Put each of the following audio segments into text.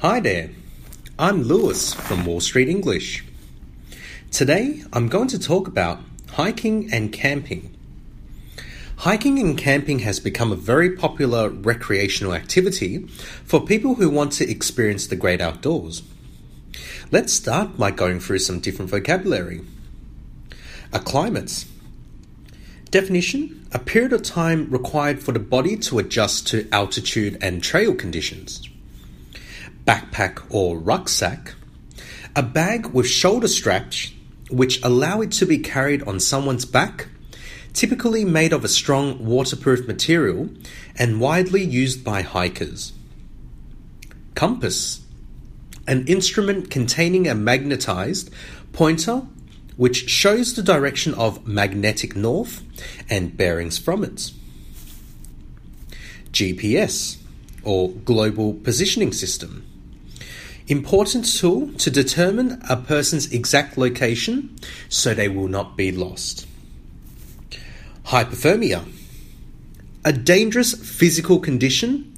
Hi there, I'm Lewis from Wall Street English. Today I'm going to talk about hiking and camping. Hiking and camping has become a very popular recreational activity for people who want to experience the great outdoors. Let's start by going through some different vocabulary. Acclimates. Definition A period of time required for the body to adjust to altitude and trail conditions backpack or rucksack, a bag with shoulder straps which allow it to be carried on someone's back, typically made of a strong waterproof material and widely used by hikers. Compass, an instrument containing a magnetized pointer which shows the direction of magnetic north and bearings from it. GPS, or Global Positioning System Important tool to determine a person's exact location so they will not be lost. Hypothermia. A dangerous physical condition,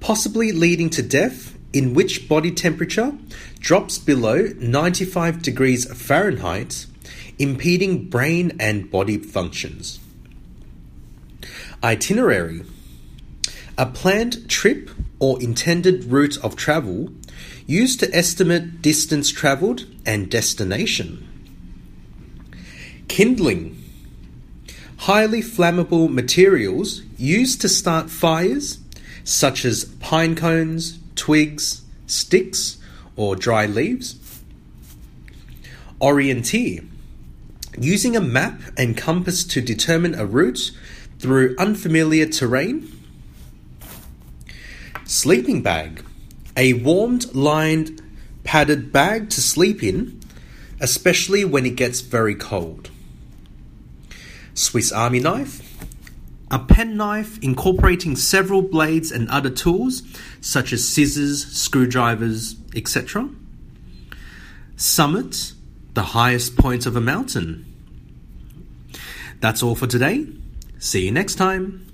possibly leading to death, in which body temperature drops below 95 degrees Fahrenheit, impeding brain and body functions. Itinerary. A planned trip or intended route of travel used to estimate distance travelled and destination. Kindling. Highly flammable materials used to start fires, such as pine cones, twigs, sticks, or dry leaves. Orienteer. Using a map and compass to determine a route through unfamiliar terrain. Sleeping bag a warmed, lined, padded bag to sleep in, especially when it gets very cold. Swiss Army knife. A penknife incorporating several blades and other tools, such as scissors, screwdrivers, etc. Summit, the highest point of a mountain. That's all for today. See you next time.